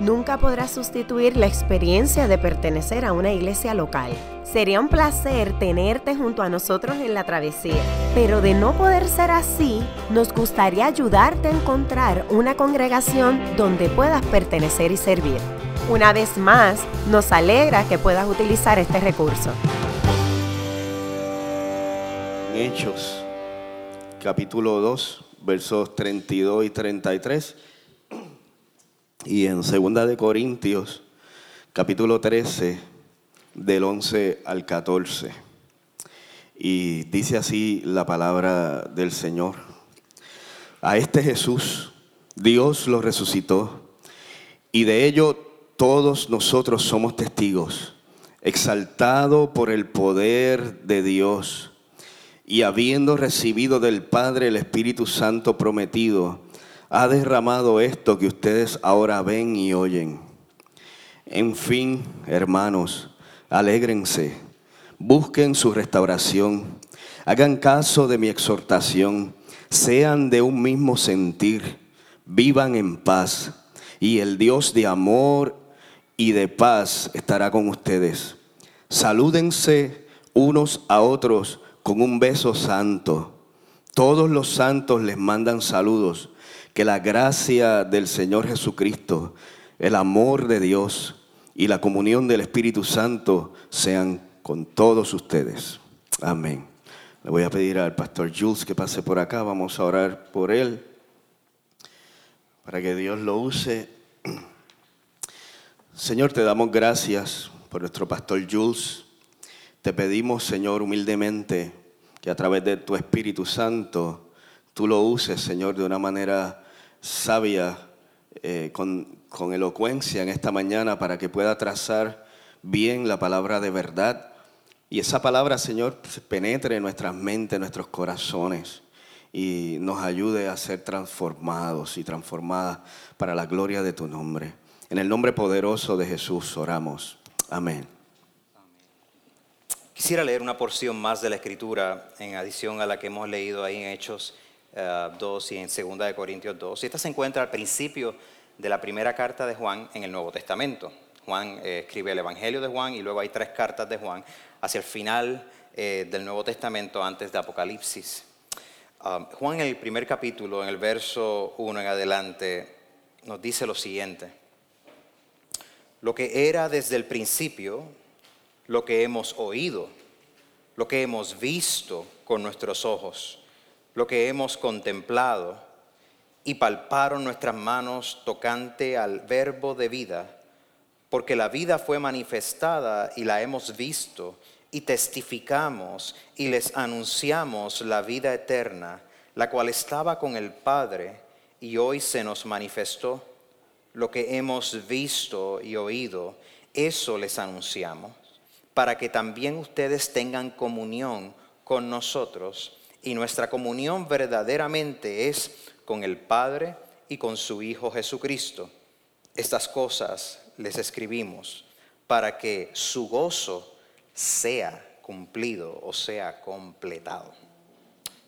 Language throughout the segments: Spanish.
nunca podrá sustituir la experiencia de pertenecer a una iglesia local. Sería un placer tenerte junto a nosotros en la travesía, pero de no poder ser así, nos gustaría ayudarte a encontrar una congregación donde puedas pertenecer y servir. Una vez más, nos alegra que puedas utilizar este recurso. Hechos, capítulo 2, versos 32 y 33 y en Segunda de Corintios, capítulo 13, del 11 al 14. Y dice así la palabra del Señor. A este Jesús Dios lo resucitó y de ello todos nosotros somos testigos, exaltado por el poder de Dios y habiendo recibido del Padre el Espíritu Santo prometido, ha derramado esto que ustedes ahora ven y oyen. En fin, hermanos, alégrense, busquen su restauración, hagan caso de mi exhortación, sean de un mismo sentir, vivan en paz, y el Dios de amor y de paz estará con ustedes. Salúdense unos a otros con un beso santo. Todos los santos les mandan saludos. Que la gracia del Señor Jesucristo, el amor de Dios y la comunión del Espíritu Santo sean con todos ustedes. Amén. Le voy a pedir al pastor Jules que pase por acá. Vamos a orar por él para que Dios lo use. Señor, te damos gracias por nuestro pastor Jules. Te pedimos, Señor, humildemente, que a través de tu Espíritu Santo tú lo uses, Señor, de una manera sabia, eh, con, con elocuencia en esta mañana para que pueda trazar bien la palabra de verdad. Y esa palabra, Señor, penetre en nuestras mentes, en nuestros corazones y nos ayude a ser transformados y transformadas para la gloria de tu nombre. En el nombre poderoso de Jesús oramos. Amén. Quisiera leer una porción más de la escritura en adición a la que hemos leído ahí en Hechos 2 eh, y en 2 de Corintios 2. Y esta se encuentra al principio de la primera carta de Juan en el Nuevo Testamento. Juan eh, escribe el Evangelio de Juan y luego hay tres cartas de Juan hacia el final eh, del Nuevo Testamento antes de Apocalipsis. Um, Juan en el primer capítulo, en el verso 1 en adelante, nos dice lo siguiente. Lo que era desde el principio, lo que hemos oído, lo que hemos visto con nuestros ojos lo que hemos contemplado y palparon nuestras manos tocante al verbo de vida, porque la vida fue manifestada y la hemos visto y testificamos y les anunciamos la vida eterna, la cual estaba con el Padre y hoy se nos manifestó. Lo que hemos visto y oído, eso les anunciamos, para que también ustedes tengan comunión con nosotros y nuestra comunión verdaderamente es con el Padre y con su Hijo Jesucristo. Estas cosas les escribimos para que su gozo sea cumplido o sea completado.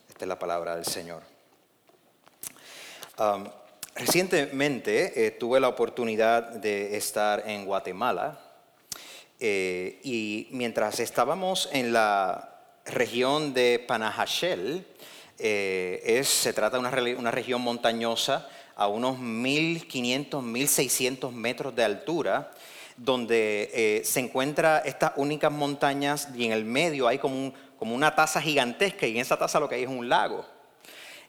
Esta es la palabra del Señor. Recientemente eh, tuve la oportunidad de estar en Guatemala eh, y mientras estábamos en la región de Panajachel eh, es, se trata de una, región montañosa a unos 1.500, 1.600 metros de altura, donde eh, se encuentra estas únicas montañas y en el medio hay como, como una taza gigantesca y en esa taza lo que hay es un lago.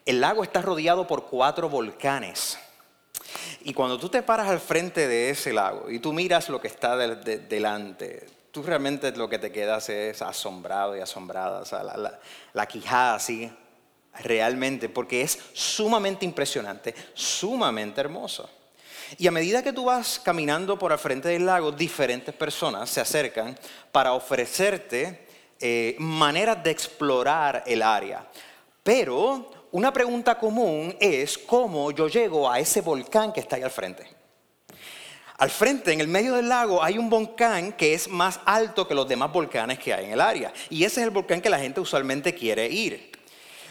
El lago está rodeado por cuatro volcanes. Y cuando tú te paras al frente de ese lago y tú miras lo que está delante, tú realmente lo que te quedas es asombrado y asombrada, o sea, la, quijada así, realmente, porque es sumamente impresionante, sumamente hermoso. Y a medida que tú vas caminando por al frente del lago, diferentes personas se acercan para ofrecerte eh, maneras de explorar el área. Pero una pregunta común es cómo yo llego a ese volcán que está ahí al frente. Al frente, en el medio del lago, hay un volcán que es más alto que los demás volcanes que hay en el área. Y ese es el volcán que la gente usualmente quiere ir.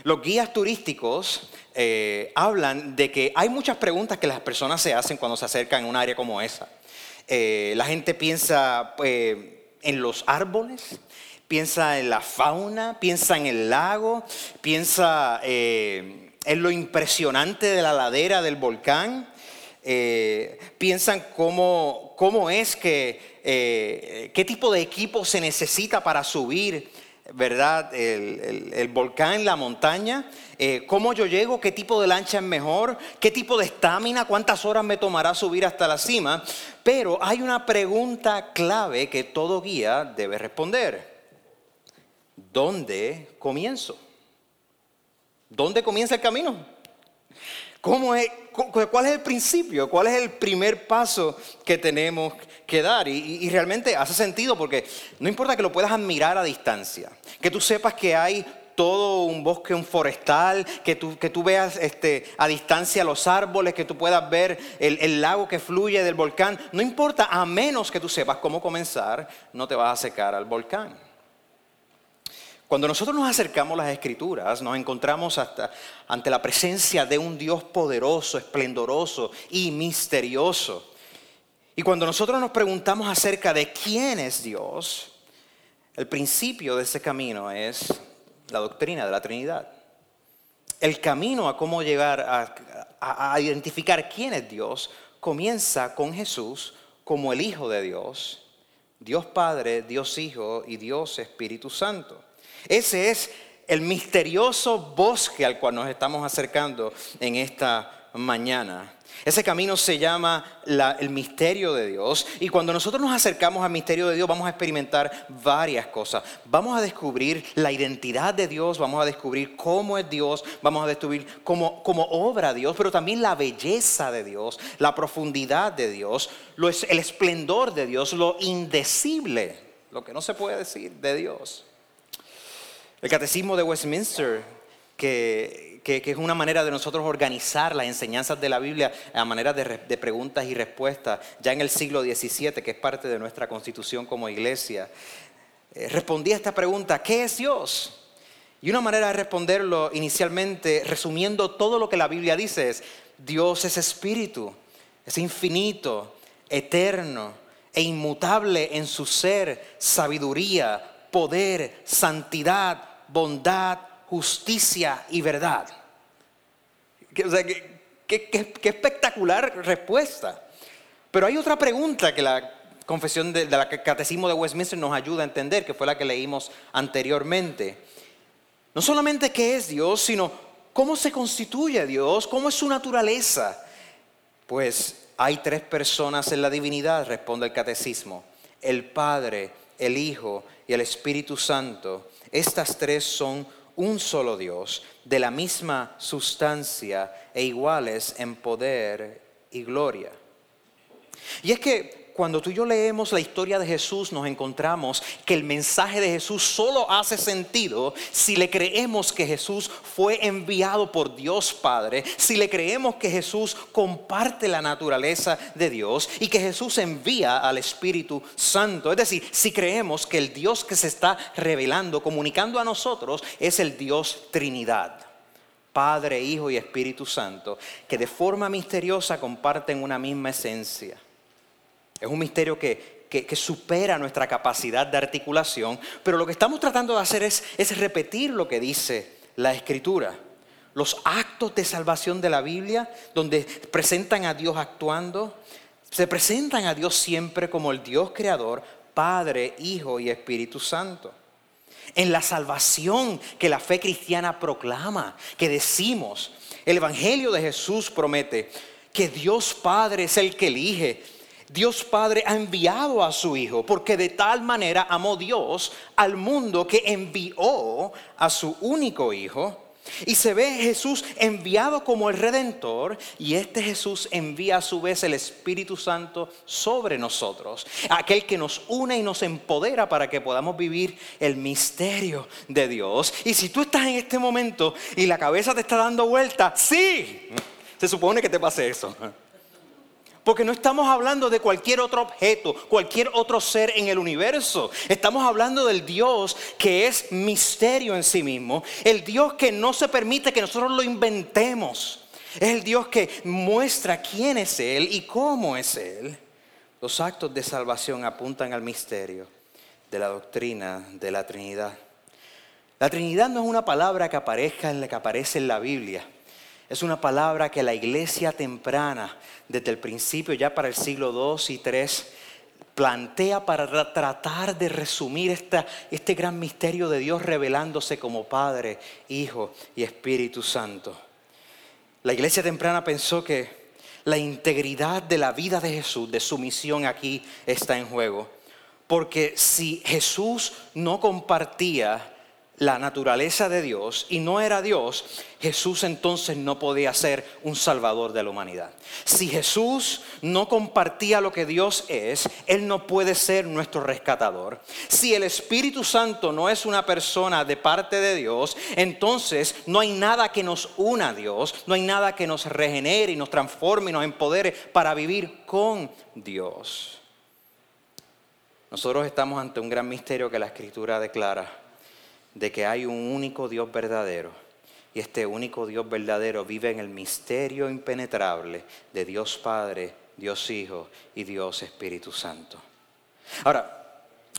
Los guías turísticos eh, hablan de que hay muchas preguntas que las personas se hacen cuando se acercan a un área como esa. Eh, la gente piensa eh, en los árboles, piensa en la fauna, piensa en el lago, piensa en lo impresionante de la ladera del volcán. Piensan cómo, cómo es que, qué tipo de equipo se necesita para subir ¿verdad? El, volcán, la montaña, eh, cómo yo llego, qué tipo de lancha es mejor, qué tipo de estamina, cuántas horas me tomará subir hasta la cima. Pero hay una pregunta clave que todo guía debe responder. ¿Dónde comienzo? ¿Dónde comienza el camino? ¿Cómo es, ¿Cuál es el principio? ¿Cuál es el primer paso que tenemos que dar? Y, realmente hace sentido porque no importa que lo puedas admirar a distancia, que tú sepas que hay todo un bosque, un forestal, que tú, que tú veas este, a distancia los árboles, que tú puedas ver el, el, lago que fluye del volcán. No importa, a menos que tú sepas cómo comenzar, no te vas a secar al volcán. Cuando nosotros nos acercamos a las escrituras, nos encontramos hasta ante la presencia de un Dios poderoso, esplendoroso y misterioso. Y cuando nosotros nos preguntamos acerca de quién es Dios, el principio de ese camino es la doctrina de la Trinidad. El camino a cómo llegar a, a identificar quién es Dios comienza con Jesús como el Hijo de Dios, Dios Padre, Dios Hijo y Dios Espíritu Santo. Ese es el misterioso bosque al cual nos estamos acercando en esta mañana. Ese camino se llama el misterio de Dios y cuando nosotros nos acercamos al misterio de Dios vamos a experimentar varias cosas. Vamos a descubrir la identidad de Dios, vamos a descubrir cómo es Dios, vamos a descubrir cómo, cómo obra Dios, pero también la belleza de Dios, la profundidad de Dios, el esplendor de Dios, lo indecible, lo que no se puede decir de Dios. El catecismo de Westminster, que, es una manera de nosotros organizar las enseñanzas de la Biblia a manera de, preguntas y respuestas, ya en el siglo XVII, que es parte de nuestra constitución como iglesia, eh, respondía a esta pregunta, ¿qué es Dios? Y una manera de responderlo inicialmente, resumiendo todo lo que la Biblia dice, es, Dios es espíritu, es infinito, eterno e inmutable en su ser, sabiduría, poder, santidad, bondad, justicia y verdad. qué, espectacular respuesta. Pero hay otra pregunta que la confesión de, la catecismo de Westminster nos ayuda a entender, que fue la que leímos anteriormente. No solamente qué es Dios, sino cómo se constituye Dios, cómo es su naturaleza. Pues hay tres personas en la divinidad, responde el catecismo. El Padre, el Hijo y el Espíritu Santo. Estas tres son un solo Dios, de la misma sustancia e iguales en poder y gloria. Y es que cuando tú y yo leemos la historia de Jesús, nos encontramos que el mensaje de Jesús solo hace sentido si le creemos que Jesús fue enviado por Dios Padre, si le creemos que Jesús comparte la naturaleza de Dios y que Jesús envía al Espíritu Santo. Es decir, si creemos que el Dios que se está revelando, comunicando a nosotros, es el Dios Trinidad. Padre, Hijo y Espíritu Santo, que de forma misteriosa comparten una misma esencia. Es un misterio que, supera nuestra capacidad de articulación, pero lo que estamos tratando de hacer es, es repetir lo que dice la Escritura. Los actos de salvación de la Biblia, donde presentan a Dios actuando, se presentan a Dios siempre como el Dios creador, Padre, Hijo y Espíritu Santo. En la salvación que la fe cristiana proclama, que decimos, el Evangelio de Jesús promete que Dios Padre es el que elige Dios Padre ha enviado a su Hijo, porque de tal manera amó Dios al mundo que envió a su único Hijo. Y se ve Jesús enviado como el Redentor y este Jesús envía a su vez el Espíritu Santo sobre nosotros, aquel que nos une y nos empodera para que podamos vivir el misterio de Dios. Y si tú estás en este momento y la cabeza te está dando vuelta, sí, se supone que te pase eso. Porque no estamos hablando de cualquier otro objeto, cualquier otro ser en el universo. Estamos hablando del Dios que es misterio en sí mismo. El Dios que no se permite que nosotros lo inventemos. Es el Dios que muestra quién es Él y cómo es Él. Los actos de salvación apuntan al misterio de la doctrina de la Trinidad. La Trinidad no es una palabra que aparezca en la que aparece en la Biblia. Es una palabra que la iglesia temprana, desde el principio, ya para el siglo II y III, plantea para tratar de resumir este gran misterio de Dios revelándose como Padre, Hijo y Espíritu Santo. La iglesia temprana pensó que la integridad de la vida de Jesús, de su misión aquí, está en juego. Porque si Jesús no compartía la naturaleza de Dios y no era Dios, Jesús entonces no podía ser un salvador de la humanidad. Si Jesús no compartía lo que Dios es, Él no puede ser nuestro rescatador. Si el Espíritu Santo no es una persona de parte de Dios, entonces no hay nada que nos una a Dios, no hay nada que nos regenere y nos transforme y nos empodere para vivir con Dios. Nosotros estamos ante un gran misterio que la Escritura declara de que hay un único Dios verdadero. Y este único Dios verdadero vive en el misterio impenetrable de Dios Padre, Dios Hijo y Dios Espíritu Santo. Ahora,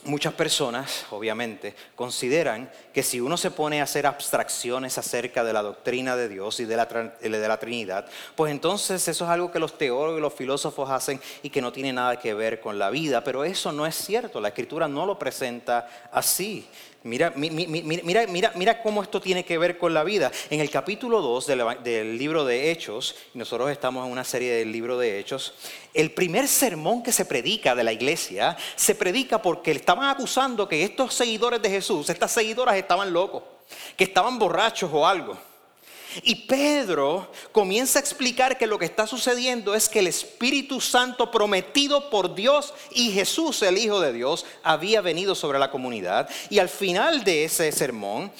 muchas personas, obviamente, consideran que si uno se pone a hacer abstracciones acerca de la doctrina de Dios y de la, de la, Trinidad, pues entonces eso es algo que los teólogos y los filósofos hacen y que no tiene nada que ver con la vida. Pero eso no es cierto, la Escritura no lo presenta así. Mira, mira, mira, mira, cómo esto tiene que ver con la vida. En el capítulo 2 del, libro de Hechos, nosotros estamos en una serie del libro de Hechos, el primer sermón que se predica de la iglesia, se predica porque estaban acusando que estos seguidores de Jesús, estas seguidoras estaban locos, que estaban borrachos o algo. Y Pedro comienza a explicar que lo que está sucediendo es que el Espíritu Santo prometido por Dios y Jesús, el Hijo de Dios, había venido sobre la comunidad. Y al final de ese sermón,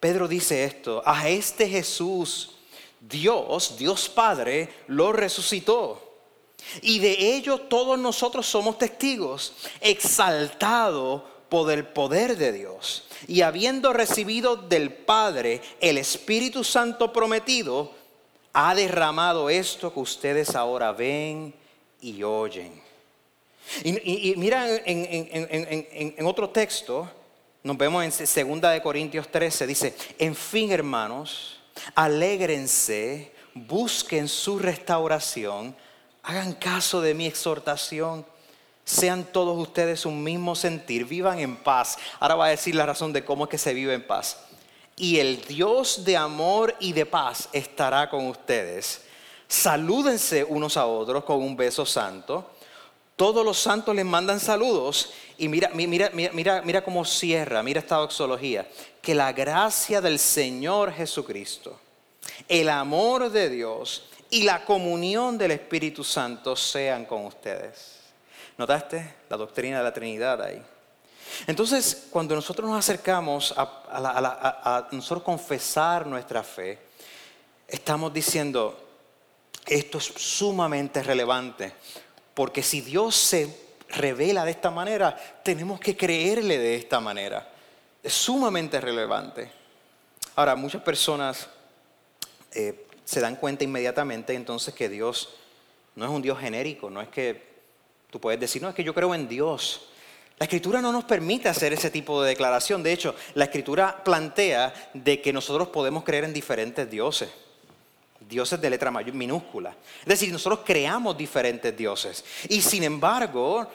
Pedro dice esto, a este Jesús, Dios, Dios Padre, lo resucitó. Y de ello todos nosotros somos testigos, exaltado por el poder de Dios y habiendo recibido del Padre el Espíritu Santo prometido, ha derramado esto que ustedes ahora ven y oyen. Y, mira, en, en, otro texto, nos vemos en 2 de Corintios 13, dice, en fin hermanos, alégrense, busquen su restauración, hagan caso de mi exhortación sean todos ustedes un mismo sentir, vivan en paz. Ahora va a decir la razón de cómo es que se vive en paz. Y el Dios de amor y de paz estará con ustedes. Salúdense unos a otros con un beso santo. Todos los santos les mandan saludos. Y mira, mira, mira, mira cómo cierra, mira esta doxología. Que la gracia del Señor Jesucristo, el amor de Dios y la comunión del Espíritu Santo sean con ustedes. ¿Notaste la doctrina de la Trinidad ahí? Entonces, cuando nosotros nos acercamos a, nosotros confesar nuestra fe, estamos diciendo, esto es sumamente relevante, porque si Dios se revela de esta manera, tenemos que creerle de esta manera. Es sumamente relevante. Ahora, muchas personas eh, se dan cuenta inmediatamente entonces que Dios no es un Dios genérico, no es que Tú puedes decir, no, es que yo creo en Dios. La escritura no nos permite hacer ese tipo de declaración. De hecho, la escritura plantea de que nosotros podemos creer en diferentes dioses. Dioses de letra minúscula. Es decir, nosotros creamos diferentes dioses. Y sin embargo,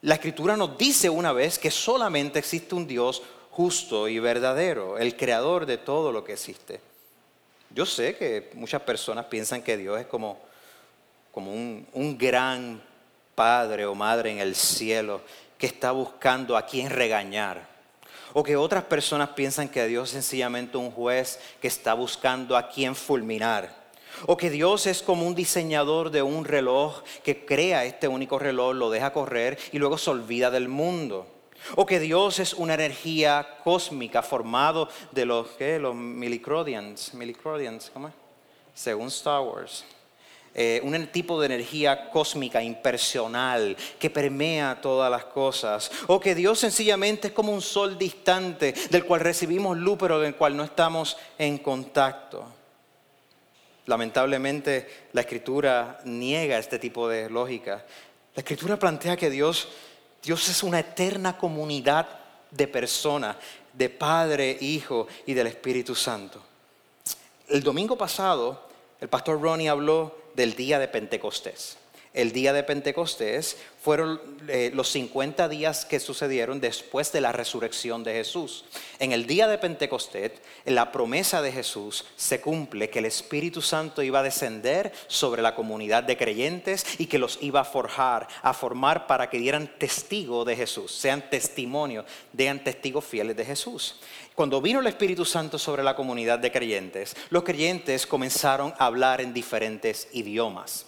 la escritura nos dice una vez que solamente existe un Dios justo y verdadero, el creador de todo lo que existe. Yo sé que muchas personas piensan que Dios es como, como un, un gran padre o madre en el cielo que está buscando a quien regañar. O que otras personas piensan que Dios es sencillamente un juez que está buscando a quien fulminar. O que Dios es como un diseñador de un reloj que crea este único reloj, lo deja correr y luego se olvida del mundo. O que Dios es una energía cósmica formado de los, ¿qué? los milicrodians, milicrodians ¿cómo es? según Star Wars. Eh, un tipo de energía cósmica impersonal que permea todas las cosas, o que Dios sencillamente es como un sol distante del cual recibimos luz pero del cual no estamos en contacto. Lamentablemente la escritura niega este tipo de lógica. La escritura plantea que Dios, Dios es una eterna comunidad de personas, de Padre, Hijo y del Espíritu Santo. El domingo pasado, el pastor Ronnie habló del día de Pentecostés el día de Pentecostés fueron eh, los 50 días que sucedieron después de la resurrección de Jesús. En el día de Pentecostés, la promesa de Jesús se cumple que el Espíritu Santo iba a descender sobre la comunidad de creyentes y que los iba a forjar, a formar para que dieran testigo de Jesús, sean testimonio, sean testigos fieles de Jesús. Cuando vino el Espíritu Santo sobre la comunidad de creyentes, los creyentes comenzaron a hablar en diferentes idiomas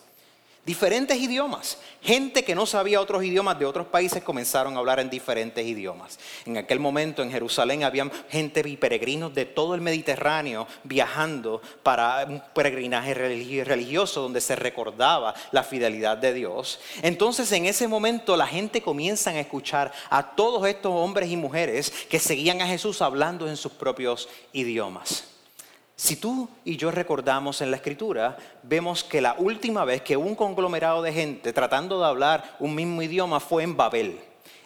diferentes idiomas. Gente que no sabía otros idiomas de otros países comenzaron a hablar en diferentes idiomas. En aquel momento en Jerusalén había gente y peregrinos de todo el Mediterráneo viajando para un peregrinaje religioso donde se recordaba la fidelidad de Dios. Entonces en ese momento la gente comienza a escuchar a todos estos hombres y mujeres que seguían a Jesús hablando en sus propios idiomas. Si tú y yo recordamos en la escritura, vemos que la última vez que un conglomerado de gente tratando de hablar un mismo idioma fue en Babel,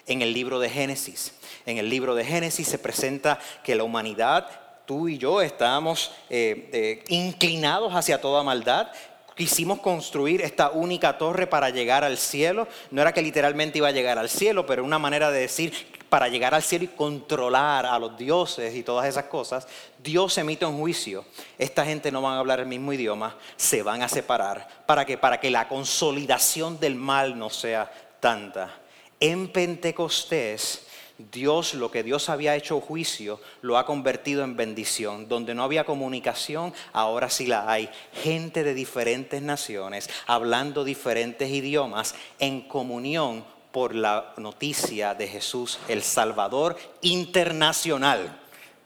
en el libro de Génesis. En el libro de Génesis se presenta que la humanidad, tú y yo, estábamos eh, eh, inclinados hacia toda maldad, quisimos construir esta única torre para llegar al cielo. No era que literalmente iba a llegar al cielo, pero una manera de decir para llegar al cielo y controlar a los dioses y todas esas cosas, Dios emite un juicio. Esta gente no van a hablar el mismo idioma, se van a separar. ¿Para que Para que la consolidación del mal no sea tanta. En Pentecostés, Dios, lo que Dios había hecho juicio, lo ha convertido en bendición. Donde no había comunicación, ahora sí la hay. Gente de diferentes naciones, hablando diferentes idiomas, en comunión por la noticia de Jesús, el Salvador internacional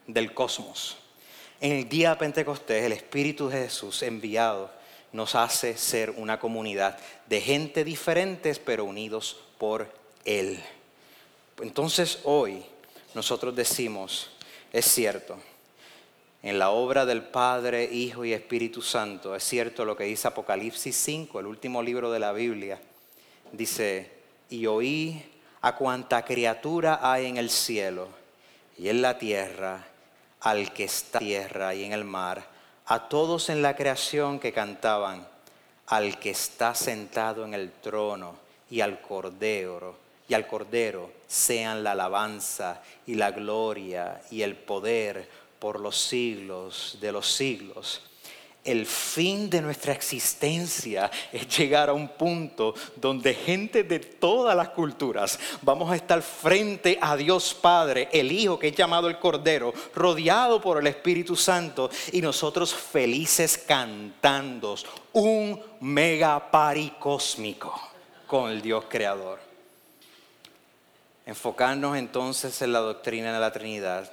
del cosmos. En el día de Pentecostés, el Espíritu de Jesús enviado nos hace ser una comunidad de gente diferentes pero unidos por Él. Entonces hoy nosotros decimos, es cierto, en la obra del Padre, Hijo y Espíritu Santo, es cierto lo que dice Apocalipsis 5, el último libro de la Biblia, dice, y oí a cuanta criatura hay en el cielo y en la tierra, al que está en la tierra y en el mar, a todos en la creación que cantaban, al que está sentado en el trono y al cordero, y al cordero sean la alabanza y la gloria y el poder por los siglos de los siglos el fin de nuestra existencia es llegar a un punto donde gente de todas las culturas vamos a estar frente a Dios Padre, el Hijo que es llamado el Cordero, rodeado por el Espíritu Santo y nosotros felices cantando un mega cósmico con el Dios Creador. Enfocarnos entonces en la doctrina de la Trinidad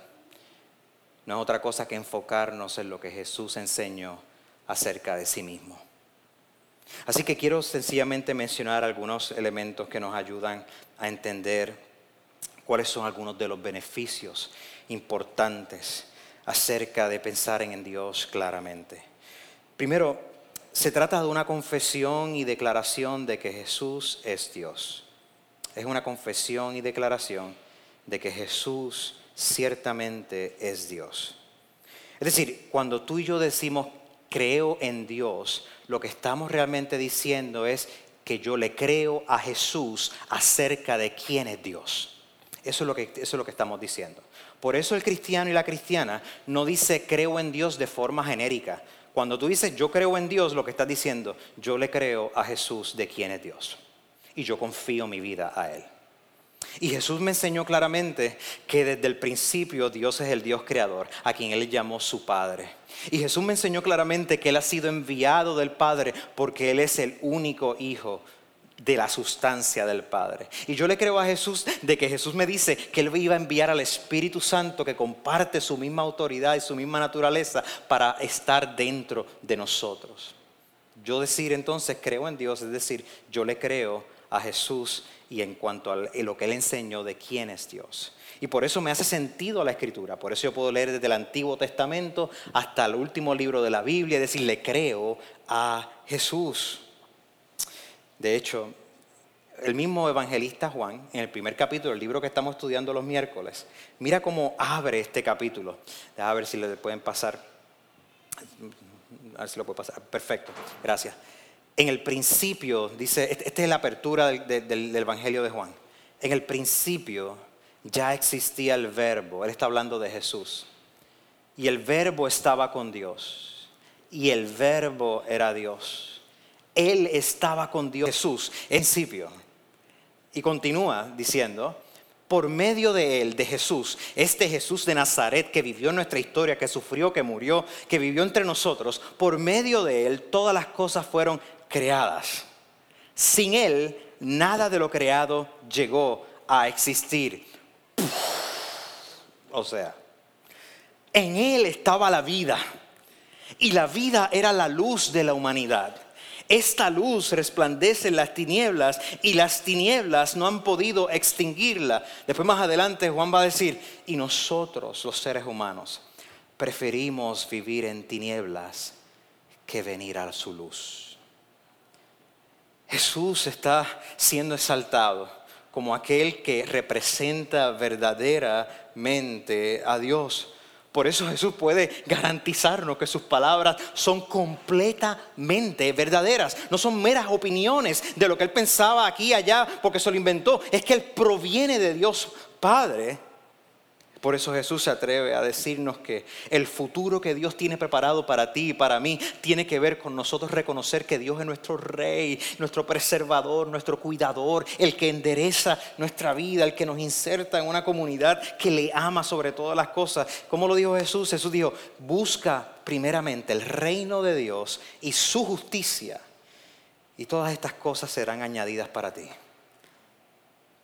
no es otra cosa que enfocarnos en lo que Jesús enseñó acerca de sí mismo. Así que quiero sencillamente mencionar algunos elementos que nos ayudan a entender cuáles son algunos de los beneficios importantes acerca de pensar en Dios claramente. Primero, se trata de una confesión y declaración de que Jesús es Dios. Es una confesión y declaración de que Jesús ciertamente es Dios. Es decir, cuando tú y yo decimos creo en Dios, lo que estamos realmente diciendo es que yo le creo a Jesús acerca de quién es Dios. Eso es lo que, eso es lo que estamos diciendo. Por eso el cristiano y la cristiana no dice creo en Dios de forma genérica. Cuando tú dices yo creo en Dios, lo que estás diciendo, yo le creo a Jesús de quién es Dios. Y yo confío mi vida a Él. Y Jesús me enseñó claramente que desde el principio Dios es el Dios creador, a quien Él llamó su Padre. Y Jesús me enseñó claramente que Él ha sido enviado del Padre porque Él es el único Hijo de la sustancia del Padre. Y yo le creo a Jesús de que Jesús me dice que Él iba a enviar al Espíritu Santo que comparte su misma autoridad y su misma naturaleza para estar dentro de nosotros. Yo decir entonces creo en Dios, es decir, yo le creo a Jesús y en cuanto a lo que Él enseñó de quién es Dios. Y por eso me hace sentido la escritura. Por eso yo puedo leer desde el Antiguo Testamento hasta el último libro de la Biblia y decir, le creo a Jesús. De hecho, el mismo evangelista Juan, en el primer capítulo del libro que estamos estudiando los miércoles, mira cómo abre este capítulo. A ver si le pueden pasar. A ver si lo puede pasar. Perfecto, gracias. En el principio, dice, este, esta es la apertura del, evangelio de Juan. En el principio ya existía el verbo. Él está hablando de Jesús. Y el verbo estaba con Dios. Y el verbo era Dios. Él estaba con Dios, Jesús, en principio. Y continúa diciendo, por medio de él, de Jesús, este Jesús de Nazaret que vivió en nuestra historia, que sufrió, que murió, que vivió entre nosotros, por medio de él todas las cosas fueron creadas. Sin él, nada de lo creado llegó a existir. O sea, en él estaba la vida y la vida era la luz de la humanidad. Esta luz resplandece en las tinieblas y las tinieblas no han podido extinguirla. Después más adelante Juan va a decir, y nosotros los seres humanos preferimos vivir en tinieblas que venir a su luz. Jesús está siendo exaltado como aquel que representa verdaderamente a Dios. Por eso Jesús puede garantizarnos que sus palabras son completamente verdaderas. No son meras opiniones de lo que él pensaba aquí y allá porque se lo inventó. Es que él proviene de Dios Padre por eso Jesús se atreve a decirnos que el futuro que Dios tiene preparado para ti y para mí tiene que ver con nosotros reconocer que Dios es nuestro rey, nuestro preservador, nuestro cuidador, el que endereza nuestra vida, el que nos inserta en una comunidad que le ama sobre todas las cosas. ¿Cómo lo dijo Jesús? Jesús dijo, busca primeramente el reino de Dios y su justicia y todas estas cosas serán añadidas para ti.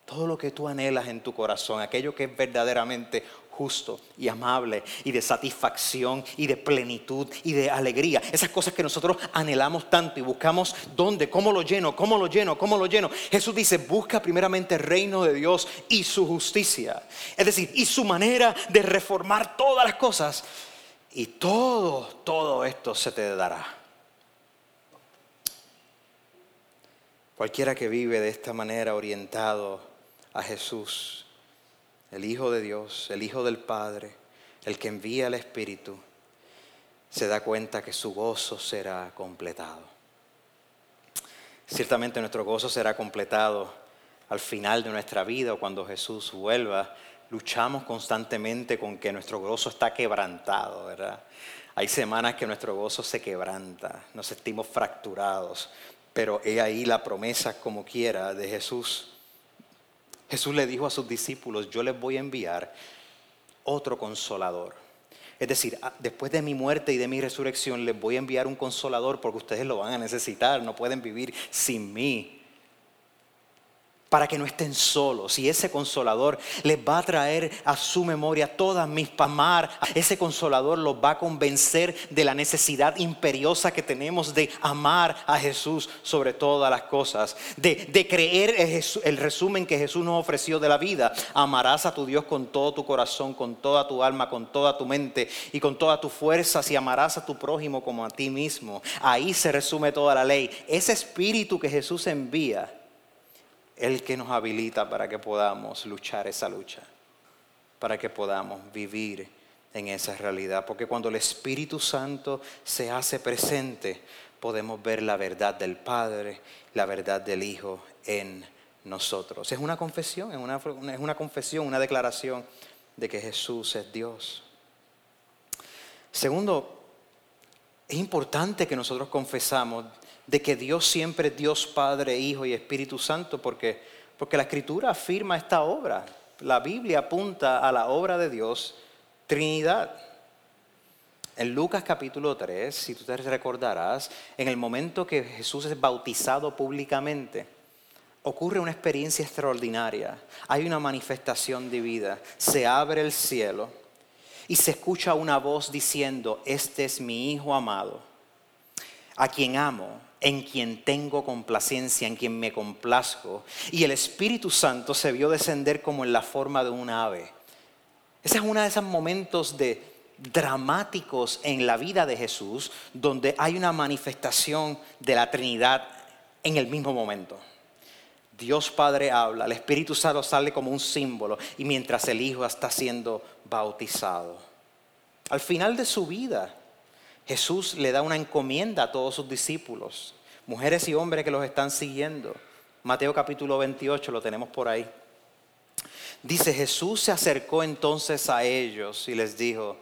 Todo lo que tú anhelas en tu corazón, aquello que es verdaderamente justo y amable y de satisfacción y de plenitud y de alegría. Esas cosas que nosotros anhelamos tanto y buscamos dónde, cómo lo lleno, cómo lo lleno, cómo lo lleno. Jesús dice, busca primeramente el reino de Dios y su justicia. Es decir, y su manera de reformar todas las cosas. Y todo, todo esto se te dará. Cualquiera que vive de esta manera orientado a Jesús, el Hijo de Dios, el Hijo del Padre, el que envía el Espíritu, se da cuenta que su gozo será completado. Ciertamente nuestro gozo será completado al final de nuestra vida o cuando Jesús vuelva. Luchamos constantemente con que nuestro gozo está quebrantado, ¿verdad? Hay semanas que nuestro gozo se quebranta, nos sentimos fracturados, pero he ahí la promesa como quiera de Jesús Jesús le dijo a sus discípulos, yo les voy a enviar otro consolador. Es decir, ah, después de mi muerte y de mi resurrección les voy a enviar un consolador porque ustedes lo van a necesitar, no pueden vivir sin mí para que no estén solos. Y ese consolador les va a traer a su memoria todas mis pamar. Ese consolador los va a convencer de la necesidad imperiosa que tenemos de amar a Jesús sobre todas las cosas. De, creer el, el resumen que Jesús nos ofreció de la vida. Amarás a tu Dios con todo tu corazón, con toda tu alma, con toda tu mente y con todas tus fuerzas. Y amarás a tu prójimo como a ti mismo. Ahí se resume toda la ley. Ese espíritu que Jesús envía el que nos habilita para que podamos luchar esa lucha, para que podamos vivir en esa realidad. Porque cuando el Espíritu Santo se hace presente, podemos ver la verdad del Padre, la verdad del Hijo en nosotros. Es una confesión, es una, es una confesión, una declaración de que Jesús es Dios. Segundo, es importante que nosotros confesamos de que Dios siempre es Dios Padre, Hijo y Espíritu Santo, porque, porque la Escritura afirma esta obra. La Biblia apunta a la obra de Dios, Trinidad. En Lucas capítulo 3, si tú te recordarás, en el momento que Jesús es bautizado públicamente, ocurre una experiencia extraordinaria. Hay una manifestación divina. Se abre el cielo y se escucha una voz diciendo, este es mi Hijo amado, a quien amo en quien tengo complacencia, en quien me complazco. Y el Espíritu Santo se vio descender como en la forma de un ave. Ese es uno de esos momentos de dramáticos en la vida de Jesús, donde hay una manifestación de la Trinidad en el mismo momento. Dios Padre habla, el Espíritu Santo sale como un símbolo y mientras el Hijo está siendo bautizado. Al final de su vida, Jesús le da una encomienda a todos sus discípulos, mujeres y hombres que los están siguiendo. Mateo capítulo 28 lo tenemos por ahí. Dice, Jesús se acercó entonces a ellos y les dijo,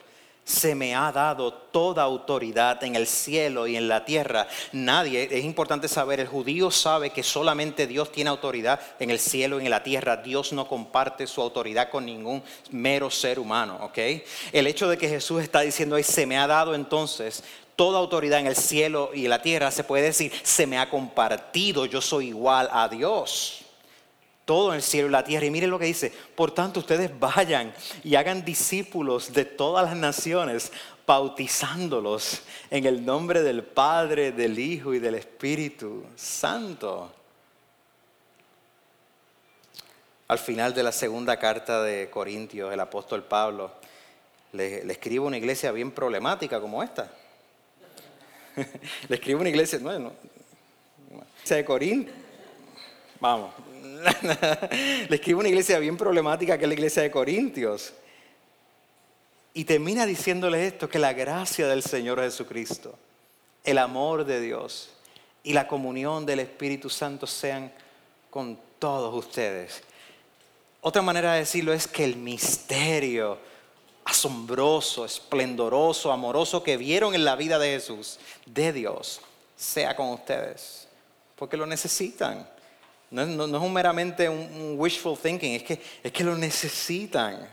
se me ha dado toda autoridad en el cielo y en la tierra. Nadie, es importante saber, el judío sabe que solamente Dios tiene autoridad en el cielo y en la tierra. Dios no comparte su autoridad con ningún mero ser humano, ¿ok? El hecho de que Jesús está diciendo se me ha dado entonces toda autoridad en el cielo y en la tierra, se puede decir, se me ha compartido, yo soy igual a Dios todo el cielo y la tierra. Y miren lo que dice, por tanto ustedes vayan y hagan discípulos de todas las naciones, bautizándolos en el nombre del Padre, del Hijo y del Espíritu Santo. Al final de la segunda carta de Corintios, el apóstol Pablo le, escribe una iglesia bien problemática como esta. le escribe una iglesia, bueno, de Corintios. Vamos, le escribe una iglesia bien problemática que es la iglesia de Corintios. Y termina diciéndole esto, que la gracia del Señor Jesucristo, el amor de Dios y la comunión del Espíritu Santo sean con todos ustedes. Otra manera de decirlo es que el misterio asombroso, esplendoroso, amoroso que vieron en la vida de Jesús, de Dios, sea con ustedes, porque lo necesitan. No, es meramente un, wishful thinking, es que, es que lo necesitan.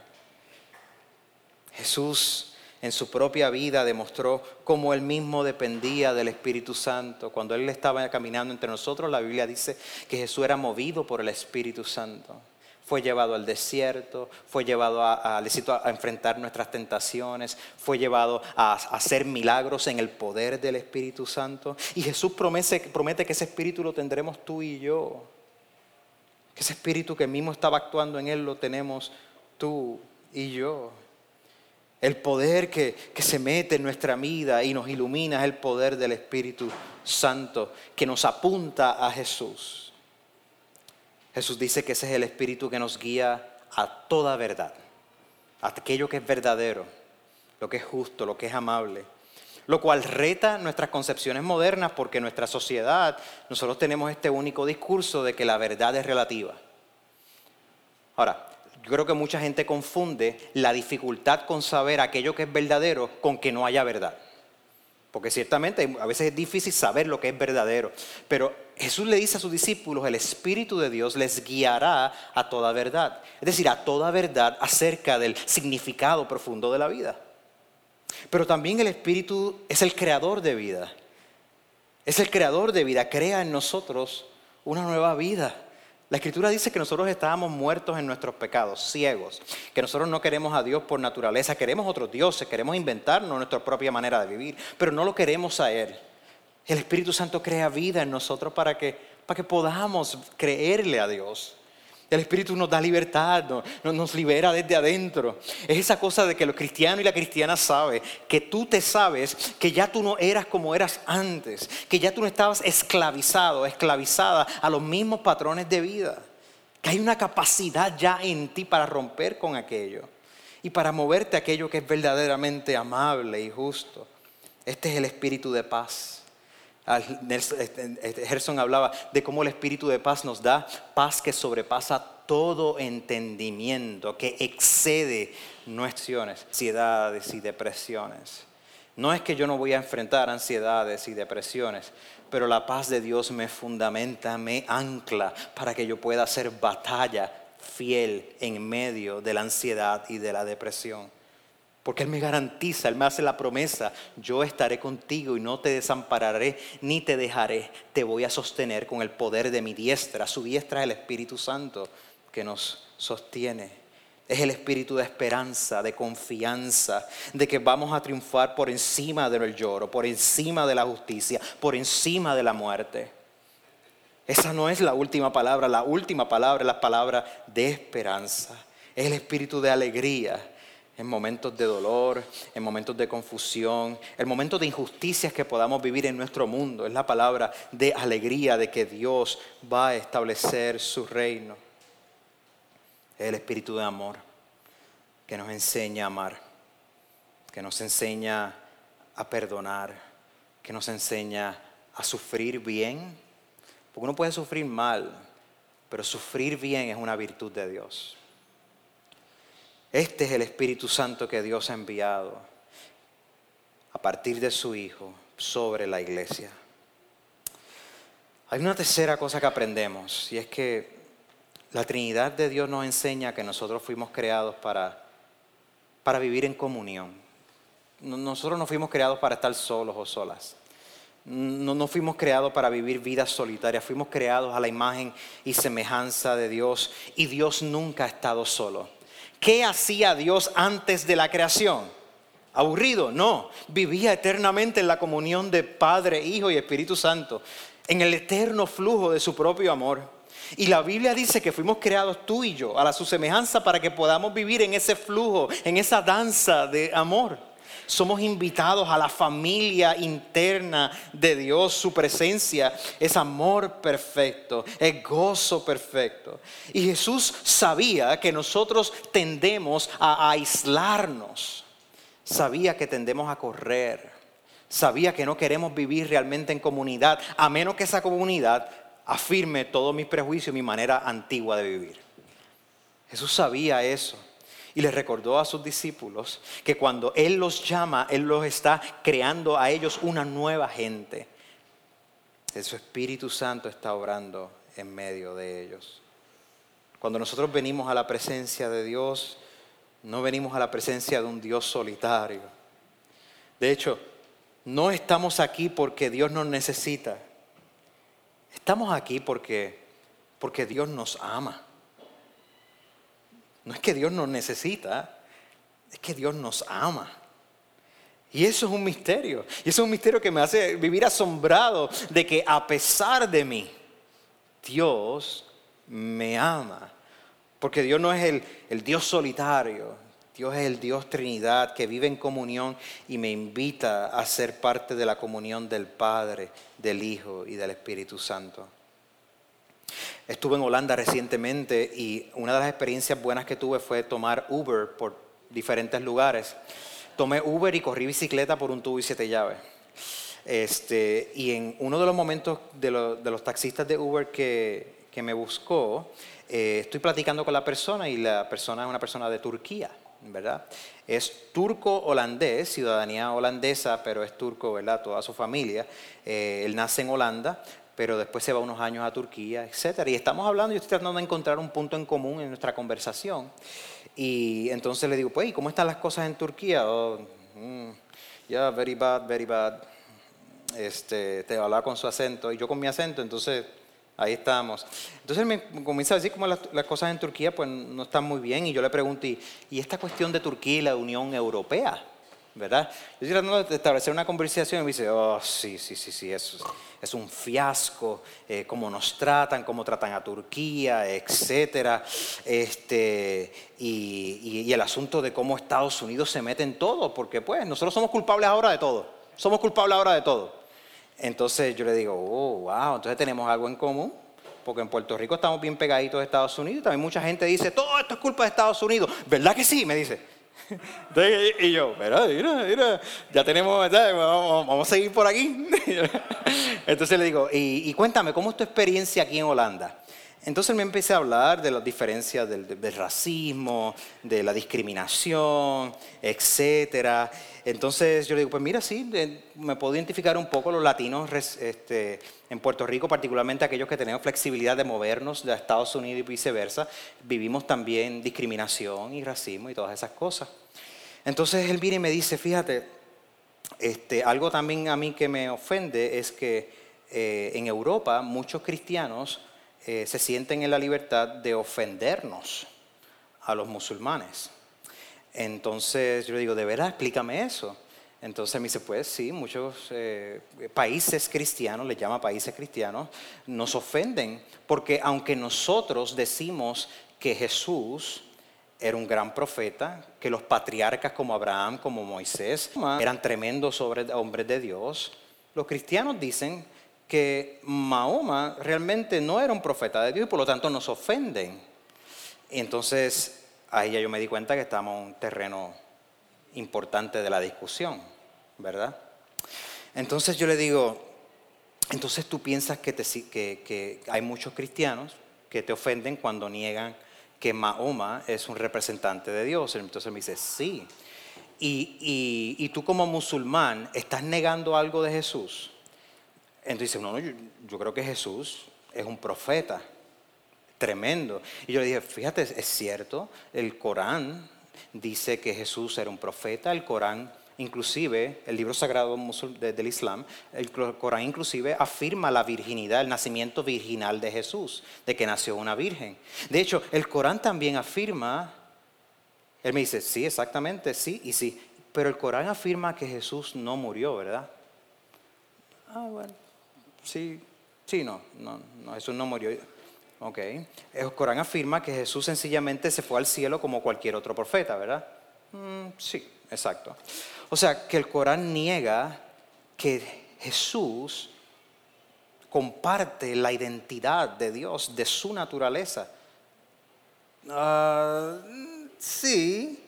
Jesús en su propia vida demostró cómo él mismo dependía del Espíritu Santo. Cuando él estaba caminando entre nosotros, la Biblia dice que Jesús era movido por el Espíritu Santo. Fue llevado al desierto, fue llevado a, a, enfrentar nuestras tentaciones, fue llevado a, hacer milagros en el poder del Espíritu Santo. Y Jesús promete que ese Espíritu lo tendremos tú y yo. Que ese espíritu que mismo estaba actuando en él lo tenemos tú y yo. El poder que, que, se mete en nuestra vida y nos ilumina es el poder del Espíritu Santo que nos apunta a Jesús. Jesús dice que ese es el Espíritu que nos guía a toda verdad, a aquello que es verdadero, lo que es justo, lo que es amable, lo cual reta nuestras concepciones modernas porque en nuestra sociedad nosotros tenemos este único discurso de que la verdad es relativa. Ahora, yo creo que mucha gente confunde la dificultad con saber aquello que es verdadero con que no haya verdad. Porque ciertamente a veces es difícil saber lo que es verdadero. Pero Jesús le dice a sus discípulos, el Espíritu de Dios les guiará a toda verdad. Es decir, a toda verdad acerca del significado profundo de la vida. Pero también el Espíritu es el creador de vida. Es el creador de vida, crea en nosotros una nueva vida. La Escritura dice que nosotros estábamos muertos en nuestros pecados, ciegos, que nosotros no queremos a Dios por naturaleza, queremos otros dioses, queremos inventarnos nuestra propia manera de vivir, pero no lo queremos a Él. El Espíritu Santo crea vida en nosotros para que, para que podamos creerle a Dios. El Espíritu nos da libertad, nos, libera desde adentro. Es esa cosa de que los cristianos y la cristiana saben que tú te sabes que ya tú no eras como eras antes, que ya tú no estabas esclavizado, esclavizada a los mismos patrones de vida, que hay una capacidad ya en ti para romper con aquello y para moverte a aquello que es verdaderamente amable y justo. Este es el espíritu de paz. Este, este, Gerson hablaba de cómo el Espíritu de paz nos da paz que sobrepasa todo entendimiento, que excede nuestras ansiedades y depresiones. No es que yo no voy a enfrentar ansiedades y depresiones, pero la paz de Dios me fundamenta, me ancla para que yo pueda hacer batalla fiel en medio de la ansiedad y de la depresión. Porque Él me garantiza, Él me hace la promesa, yo estaré contigo y no te desampararé ni te dejaré, te voy a sostener con el poder de mi diestra. Su diestra es el Espíritu Santo que nos sostiene. Es el espíritu de esperanza, de confianza, de que vamos a triunfar por encima del lloro, por encima de la justicia, por encima de la muerte. Esa no es la última palabra, la última palabra es la palabra de esperanza. Es el espíritu de alegría en momentos de dolor, en momentos de confusión, en momentos de injusticias que podamos vivir en nuestro mundo. Es la palabra de alegría de que Dios va a establecer su reino. Es el espíritu de amor que nos enseña a amar, que nos enseña a perdonar, que nos enseña a sufrir bien porque uno puede sufrir mal, pero sufrir bien es una virtud de Dios. Este es el Espíritu Santo que Dios ha enviado a partir de su Hijo sobre la iglesia. Hay una tercera cosa que aprendemos y es que la Trinidad de Dios nos enseña que nosotros fuimos creados para, para vivir en comunión. Nosotros no fuimos creados para estar solos o solas. No, no fuimos creados para vivir vidas solitarias, fuimos creados a la imagen y semejanza de Dios y Dios nunca ha estado solo. ¿Qué hacía Dios antes de la creación? ¿Aburrido? No, vivía eternamente en la comunión de Padre, Hijo y Espíritu Santo, en el eterno flujo de su propio amor. Y la Biblia dice que fuimos creados tú y yo a la su semejanza para que podamos vivir en ese flujo, en esa danza de amor. Somos invitados a la familia interna de Dios. Su presencia es amor perfecto, es gozo perfecto. Y Jesús sabía que nosotros tendemos a aislarnos. Sabía que tendemos a correr. Sabía que no queremos vivir realmente en comunidad, a menos que esa comunidad afirme todos mis prejuicios, mi manera antigua de vivir. Jesús sabía eso. Y les recordó a sus discípulos que cuando Él los llama, Él los está creando a ellos una nueva gente. Su Espíritu Santo está obrando en medio de ellos. Cuando nosotros venimos a la presencia de Dios, no venimos a la presencia de un Dios solitario. De hecho, no estamos aquí porque Dios nos necesita. Estamos aquí porque, porque Dios nos ama. No es que Dios nos necesita, es que Dios nos ama. Y eso es un misterio. Y eso es un misterio que me hace vivir asombrado de que a pesar de mí, Dios me ama. Porque Dios no es el, el, Dios solitario, Dios es el Dios Trinidad que vive en comunión y me invita a ser parte de la comunión del Padre, del Hijo y del Espíritu Santo. Estuve en Holanda recientemente y una de las experiencias buenas que tuve fue tomar Uber por diferentes lugares. Tomé Uber y corrí bicicleta por un tubo y siete llaves. Este, y en uno de los momentos de, los taxistas de Uber que, me buscó, eh, estoy platicando con la persona y la persona es una persona de Turquía, ¿verdad? Es turco-holandés, ciudadanía holandesa, pero es turco, ¿verdad? Toda su familia. Eh, él nace en Holanda, pero después se va unos años a Turquía, etc. Y estamos hablando, y estoy tratando de encontrar un punto en común en nuestra conversación. Y entonces le digo, pues, ¿y cómo están las cosas en Turquía? Oh, mm, yeah, very bad, very bad. Este, te hablaba con su acento y yo con mi acento, entonces ahí estamos. Entonces me comienza a decir cómo las, cosas en Turquía pues no están muy bien y yo le pregunto, ¿y, ¿y esta cuestión de Turquía y la Unión Europea? ¿Verdad? Yo estoy tratando de establecer una conversación y me dice, oh, sí, sí, sí, sí, es, un fiasco, eh, cómo nos tratan, cómo tratan a Turquía, etcétera, este, y, y, el asunto de cómo Estados Unidos se mete en todo, porque pues nosotros somos culpables ahora de todo, somos culpables ahora de todo. Entonces yo le digo, oh, wow, entonces tenemos algo en común, porque en Puerto Rico estamos bien pegaditos a Estados Unidos, también mucha gente dice, todo esto es culpa de Estados Unidos, ¿verdad que sí? Me dice. Y yo, mira, mira, mira, ya tenemos, vamos, a seguir por aquí. Entonces le digo, y, cuéntame, ¿cómo es tu experiencia aquí en Holanda? Entonces me empecé a hablar de las diferencias del, del, racismo, de la discriminación, etcétera. Entonces yo le digo, pues mira, sí, me puedo identificar un poco los latinos este, en Puerto Rico, particularmente aquellos que tenemos flexibilidad de movernos de Estados Unidos y viceversa. Vivimos también discriminación y racismo y todas esas cosas. Entonces él viene y me dice, fíjate, este, algo también a mí que me ofende es que eh, en Europa muchos cristianos eh, se sienten en la libertad de ofendernos a los musulmanes. Entonces yo le digo, ¿de verdad? Explícame eso. Entonces me dice, pues sí, muchos eh, países cristianos, le llama países cristianos, nos ofenden, porque aunque nosotros decimos que Jesús era un gran profeta, que los patriarcas como Abraham, como Moisés, eran tremendos hombres de Dios, los cristianos dicen que Mahoma realmente no era un profeta de Dios y por lo tanto nos ofenden. entonces ahí ya yo me di cuenta que estamos en un terreno importante de la discusión, ¿verdad? Entonces yo le digo, entonces tú piensas que, hay muchos cristianos que te ofenden cuando niegan que Mahoma es un representante de Dios. Entonces me dice, sí. Y, tú como musulmán estás negando algo de Jesús. Entonces dice, no, no yo, creo que Jesús es un profeta. Tremendo. Y yo le dije, fíjate, es cierto, el Corán dice que Jesús era un profeta, el Corán inclusive, el libro sagrado del Islam, el Corán inclusive afirma la virginidad, el nacimiento virginal de Jesús, de que nació una virgen. De hecho, el Corán también afirma, él me dice, sí, exactamente, sí y sí, pero el Corán afirma que Jesús no murió, ¿verdad? Ah, bueno, sí, sí, no, no, no Jesús no murió. Ok. El Corán afirma que Jesús sencillamente se fue al cielo como cualquier otro profeta, ¿verdad? Mm, sí, exacto. O sea, que el Corán niega que Jesús comparte la identidad de Dios, de su naturaleza. Ah, sí,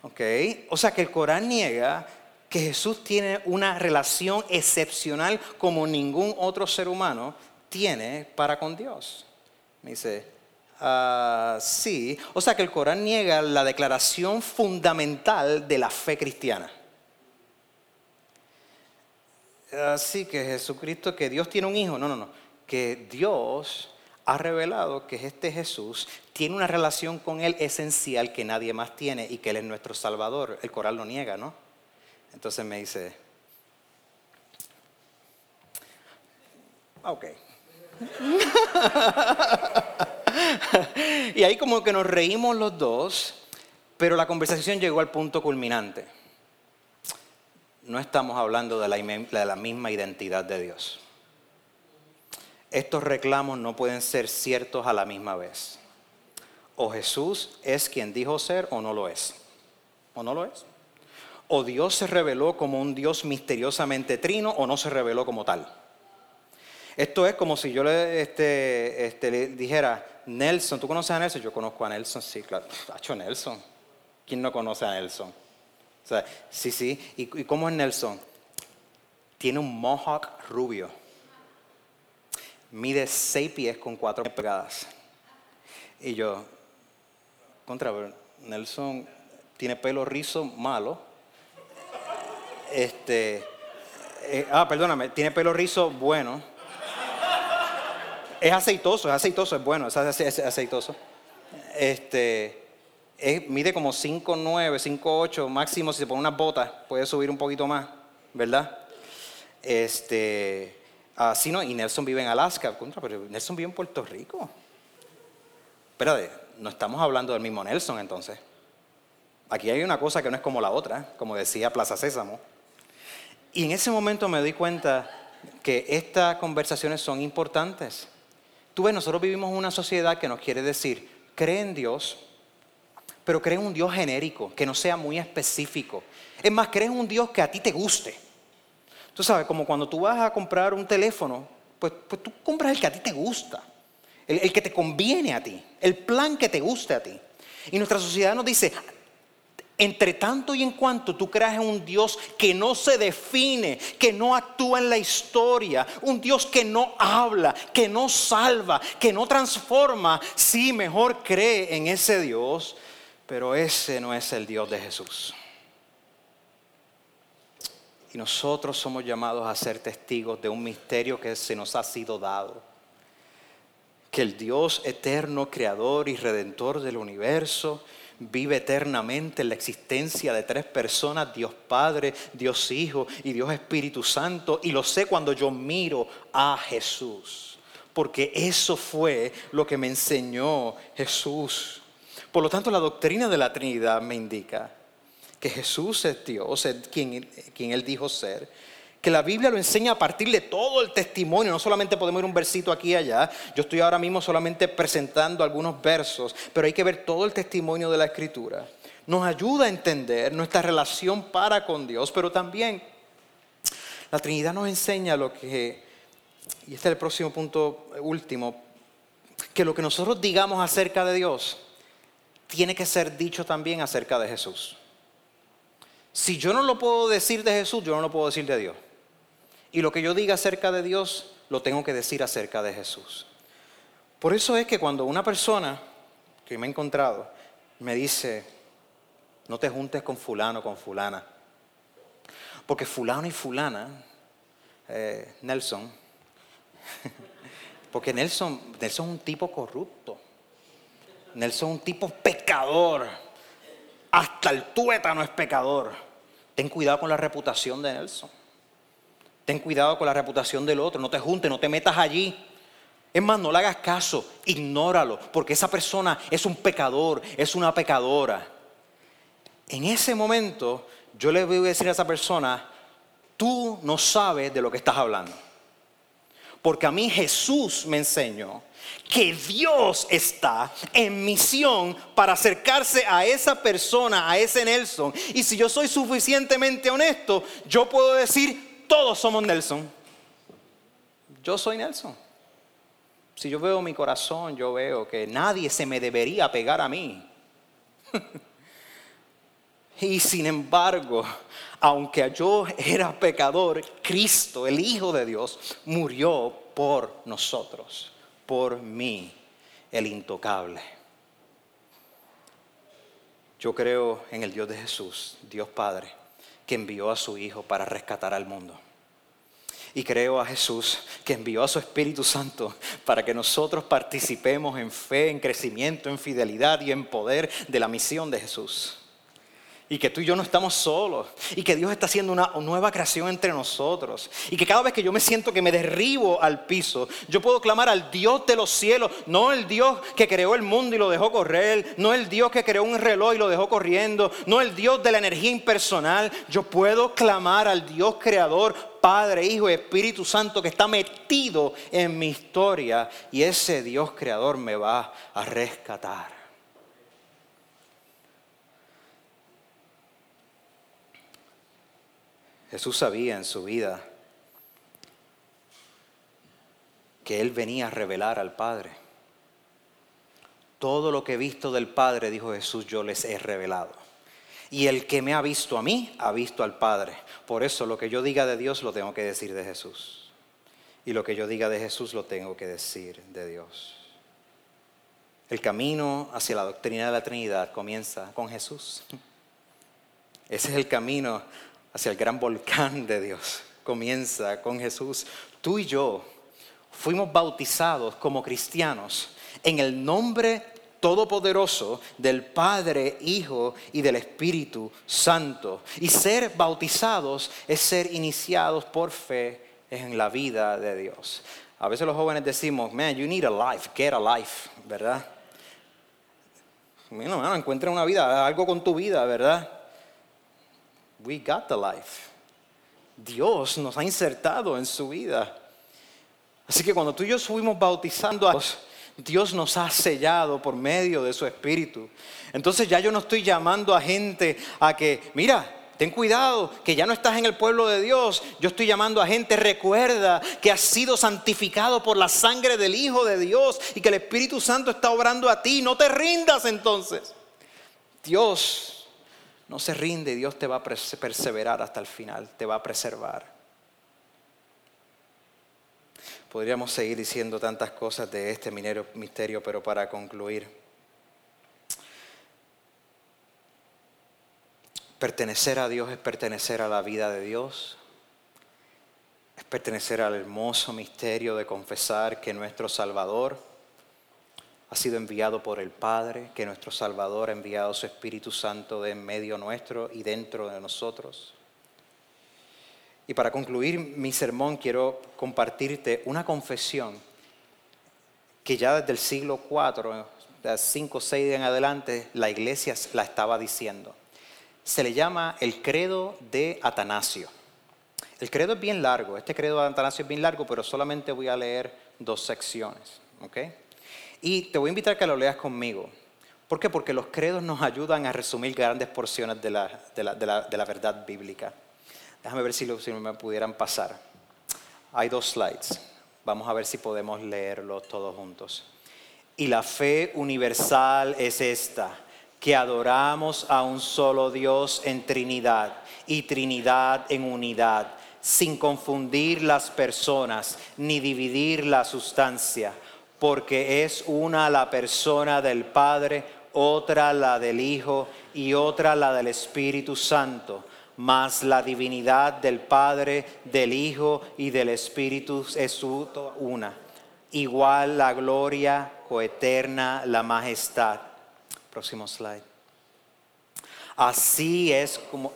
ok. O sea, que el Corán niega que Jesús tiene una relación excepcional como ningún otro ser humano tiene para con Dios. Me dice, ah, sí. O sea que el Corán niega la declaración fundamental de la fe cristiana. Así que Jesucristo, que Dios tiene un hijo, no, no, no. Que Dios ha revelado que este Jesús tiene una relación con Él esencial que nadie más tiene y que Él es nuestro Salvador. El Corán lo niega, ¿no? Entonces me dice, ok. Y ahí como que nos reímos los dos, pero la conversación llegó al punto culminante. No estamos hablando de la, de la misma identidad de Dios. Estos reclamos no pueden ser ciertos a la misma vez. O Jesús es quien dijo ser o no lo es. O no lo es. O Dios se reveló como un Dios misteriosamente trino o no se reveló como tal. Esto es como si yo le, este, este, le dijera, Nelson, ¿tú conoces a Nelson? Yo conozco a Nelson, sí, claro. Tacho Nelson. ¿Quién no conoce a Nelson? Sí, sí. ¿Y, cómo es Nelson? Tiene un mohawk rubio. Mide seis pies con cuatro pegadas. Y yo, contra, Nelson tiene pelo rizo malo. Este, eh, ah, perdóname, tiene pelo rizo bueno es aceitoso, es aceitoso, es bueno, es aceitoso. Este, mide como 5'9, 5'8, máximo si se pone unas botas, puede subir un poquito más, ¿verdad? Este, así no, y Nelson vive en Alaska, pero Nelson vive en Puerto Rico. Espérate, no estamos hablando del mismo Nelson entonces. Aquí hay una cosa que no es como la otra, como decía Plaza Sésamo. Y en ese momento me doy cuenta que estas conversaciones son importantes. Tú ves, nosotros vivimos en una sociedad que nos quiere decir, cree en Dios, pero cree en un Dios genérico, que no sea muy específico. Es más, cree en un Dios que a ti te guste. Tú sabes, como cuando tú vas a comprar un teléfono, pues, pues tú compras el que a ti te gusta, el, el que te conviene a ti, el plan que te guste a ti. Y nuestra sociedad nos dice, entre tanto y en cuanto tú creas en un Dios que no se define, que no actúa en la historia, un Dios que no habla, que no salva, que no transforma, sí, mejor cree en ese Dios, pero ese no es el Dios de Jesús. Y nosotros somos llamados a ser testigos de un misterio que se nos ha sido dado. Que el Dios eterno, creador y redentor del universo, vive eternamente en la existencia de tres personas, Dios Padre, Dios Hijo y Dios Espíritu Santo. Y lo sé cuando yo miro a Jesús, porque eso fue lo que me enseñó Jesús. Por lo tanto, la doctrina de la Trinidad me indica que Jesús es Dios, quien, quien Él dijo ser, que la Biblia lo enseña a partir de todo el testimonio, no solamente podemos ir un versito aquí y allá, yo estoy ahora mismo solamente presentando algunos versos, pero hay que ver todo el testimonio de la Escritura. Nos ayuda a entender nuestra relación para con Dios, pero también la Trinidad nos enseña lo que, y este es el próximo punto último, que lo que nosotros digamos acerca de Dios tiene que ser dicho también acerca de Jesús. Si yo no lo puedo decir de Jesús, yo no lo puedo decir de Dios. Y lo que yo diga acerca de Dios, lo tengo que decir acerca de Jesús. Por eso es que cuando una persona que me ha encontrado me dice, no te juntes con fulano, con fulana, porque fulano y fulana, eh, Nelson, porque Nelson, Nelson es un tipo corrupto, Nelson es un tipo pecador, hasta el tuétano es pecador. Ten cuidado con la reputación de Nelson. Ten cuidado con la reputación del otro, no te juntes, no te metas allí. Es más, no le hagas caso, ignóralo, porque esa persona es un pecador, es una pecadora. En ese momento yo le voy a decir a esa persona, tú no sabes de lo que estás hablando. Porque a mí Jesús me enseñó que Dios está en misión para acercarse a esa persona, a ese Nelson. Y si yo soy suficientemente honesto, yo puedo decir, todos somos Nelson. Yo soy Nelson. Si yo veo mi corazón, yo veo que nadie se me debería pegar a mí. y sin embargo, aunque yo era pecador, Cristo, el Hijo de Dios, murió por nosotros, por mí, el intocable. Yo creo en el Dios de Jesús, Dios Padre, que envió a su Hijo para rescatar al mundo. Y creo a Jesús que envió a su Espíritu Santo para que nosotros participemos en fe, en crecimiento, en fidelidad y en poder de la misión de Jesús. Y que tú y yo no estamos solos. Y que Dios está haciendo una nueva creación entre nosotros. Y que cada vez que yo me siento que me derribo al piso, yo puedo clamar al Dios de los cielos. No el Dios que creó el mundo y lo dejó correr. No el Dios que creó un reloj y lo dejó corriendo. No el Dios de la energía impersonal. Yo puedo clamar al Dios creador, Padre, Hijo y Espíritu Santo que está metido en mi historia. Y ese Dios creador me va a rescatar. Jesús sabía en su vida que Él venía a revelar al Padre. Todo lo que he visto del Padre, dijo Jesús, yo les he revelado. Y el que me ha visto a mí, ha visto al Padre. Por eso lo que yo diga de Dios lo tengo que decir de Jesús. Y lo que yo diga de Jesús lo tengo que decir de Dios. El camino hacia la doctrina de la Trinidad comienza con Jesús. Ese es el camino hacia el gran volcán de Dios. Comienza con Jesús. Tú y yo fuimos bautizados como cristianos en el nombre todopoderoso del Padre, Hijo y del Espíritu Santo. Y ser bautizados es ser iniciados por fe en la vida de Dios. A veces los jóvenes decimos, man, you need a life, get a life, ¿verdad? Bueno, encuentra una vida, algo con tu vida, ¿verdad? We got the life. Dios nos ha insertado en su vida. Así que cuando tú y yo fuimos bautizando a Dios, Dios nos ha sellado por medio de su Espíritu. Entonces ya yo no estoy llamando a gente a que, mira, ten cuidado, que ya no estás en el pueblo de Dios. Yo estoy llamando a gente, recuerda que has sido santificado por la sangre del Hijo de Dios y que el Espíritu Santo está obrando a ti. No te rindas entonces. Dios no se rinde, Dios te va a perseverar hasta el final, te va a preservar. Podríamos seguir diciendo tantas cosas de este misterio, pero para concluir, pertenecer a Dios es pertenecer a la vida de Dios, es pertenecer al hermoso misterio de confesar que nuestro Salvador ha sido enviado por el Padre, que nuestro Salvador ha enviado su Espíritu Santo de en medio nuestro y dentro de nosotros. Y para concluir mi sermón quiero compartirte una confesión que ya desde el siglo IV, 5 o 6 en adelante, la iglesia la estaba diciendo. Se le llama el credo de Atanasio. El credo es bien largo, este credo de Atanasio es bien largo, pero solamente voy a leer dos secciones. Y te voy a invitar a que lo leas conmigo. ¿Por qué? Porque los credos nos ayudan a resumir grandes porciones de la, de la, verdad bíblica. Déjame ver si, lo, si me pudieran pasar. Hay dos slides. Vamos a ver si podemos leerlos todos juntos. Y la fe universal es esta, que adoramos a un solo Dios en Trinidad y Trinidad en unidad, sin confundir las personas ni dividir la sustancia, porque es una la persona del Padre, otra la del Hijo y otra la del Espíritu Santo. Mas la divinidad del Padre, del Hijo y del Espíritu es una. Igual la gloria coeterna, la majestad. Próximo slide. Así es como,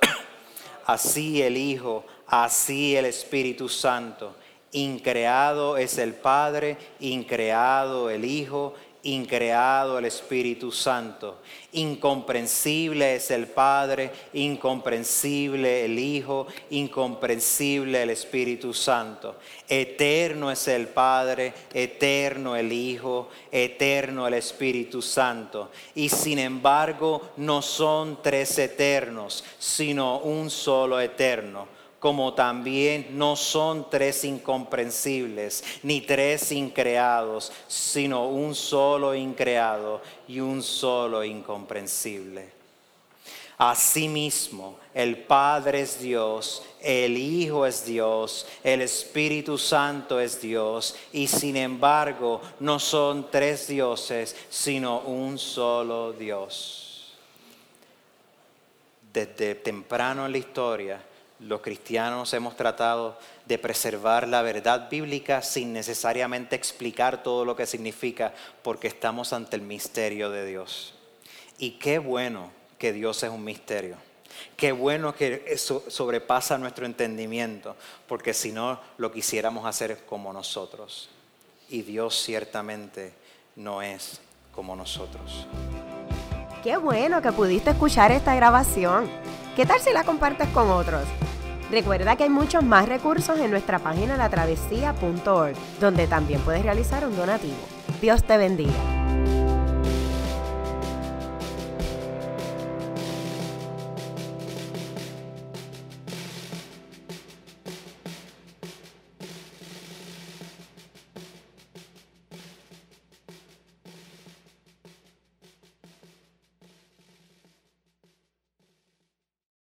así el Hijo, así el Espíritu Santo. Increado es el Padre, increado el Hijo increado el Espíritu Santo. Incomprensible es el Padre, incomprensible el Hijo, incomprensible el Espíritu Santo. Eterno es el Padre, eterno el Hijo, eterno el Espíritu Santo. Y sin embargo no son tres eternos, sino un solo eterno como también no son tres incomprensibles, ni tres increados, sino un solo increado y un solo incomprensible. Asimismo, el Padre es Dios, el Hijo es Dios, el Espíritu Santo es Dios, y sin embargo no son tres dioses, sino un solo Dios. Desde temprano en la historia, los cristianos hemos tratado de preservar la verdad bíblica sin necesariamente explicar todo lo que significa, porque estamos ante el misterio de Dios. Y qué bueno que Dios es un misterio. Qué bueno que sobrepasa nuestro entendimiento, porque si no lo quisiéramos hacer como nosotros. Y Dios ciertamente no es como nosotros. Qué bueno que pudiste escuchar esta grabación. ¿Qué tal si la compartes con otros? Recuerda que hay muchos más recursos en nuestra página latravesía.org, donde también puedes realizar un donativo. Dios te bendiga.